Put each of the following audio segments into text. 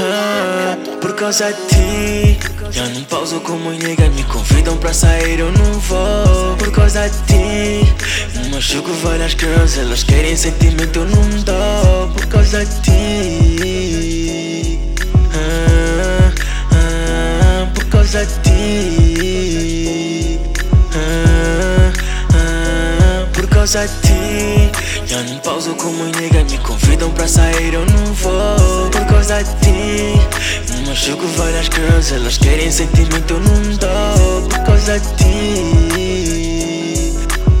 ah, por causa de ti. Já não pauso como nega, me convidam pra sair, eu não vou. Por causa de ti, machuco várias girls, elas querem sentimento, eu não dou. Por causa de ti, ah, ah, por causa de ti, por causa de ti. Já não pauso como nega, me convidam pra sair, eu não vou. Por causa de ti, machuco várias girls, elas querem sentimento, eu não dou. Por causa de ti,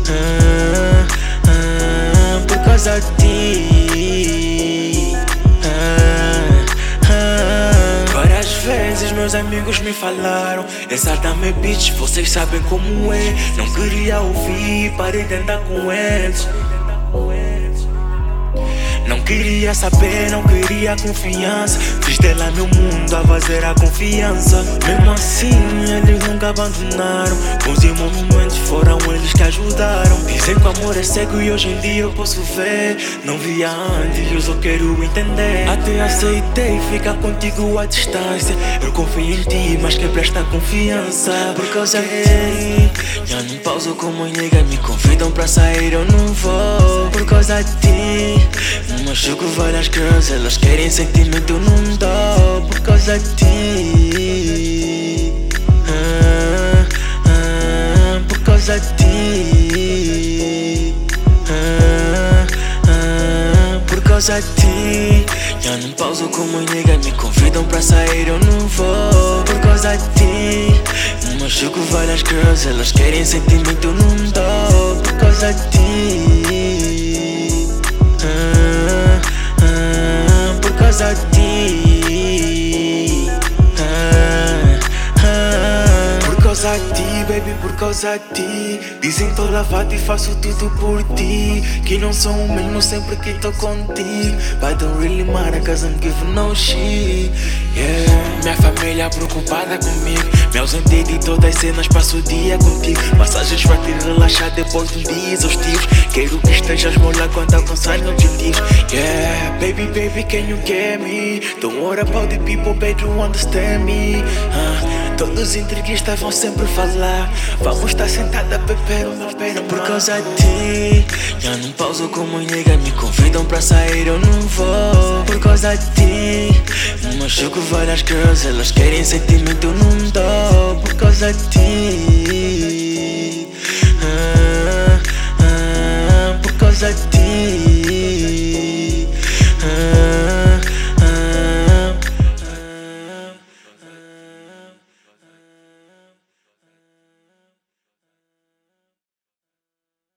ah, ah, por causa de ti. Ah, ah. Várias vezes meus amigos me falaram Exatamente bitch, vocês sabem como é Não queria ouvir, parei de andar com eles queria saber, não queria confiança. Fiz dela meu mundo a fazer a confiança. Mesmo assim, eles nunca abandonaram. Bons e momentos foram eles que ajudaram. Dizem que o amor é cego e hoje em dia eu posso ver. Não via antes, eu só quero entender. Até aceitei ficar contigo à distância. Eu confio em ti, mas quem presta confiança. Por causa de ti, já não pauso como nega. Me convidam pra sair, eu não vou. Por causa de ti. Machuco várias girls, elas querem sentimento, não dou por causa de ti. Ah, ah, por causa de ti. Ah, ah, por causa de ti. Já não pauso como nega, me convidam pra sair, eu não vou por causa de ti. Machuco várias girls, elas querem sentimento, não dou por causa de ti. Por causa de ti. Dizem tô lavado e faço tudo por ti. Que não sou o mesmo sempre que tô contigo. But don't really matter, cause I'm giving no shit. Yeah. Minha família preocupada comigo. Me ausentei de todas as cenas, passo o dia contigo. Massagens pra te relaxar depois de um dia exaustivo. Quero que estejas mola quando alcançar objetivos. Yeah, baby, baby, can you get me? Don't worry about the people, baby, you understand me. Ah, todos os entreguistas vão sempre falar. Vamos estar sentada a beber uma pera por causa de ti. Já não pauso como nega, me convidam pra sair, eu não vou. Por causa de ti, machuco várias girls, elas querem sentimento, eu não dou. Por causa de ti, ah, ah, por causa de ti.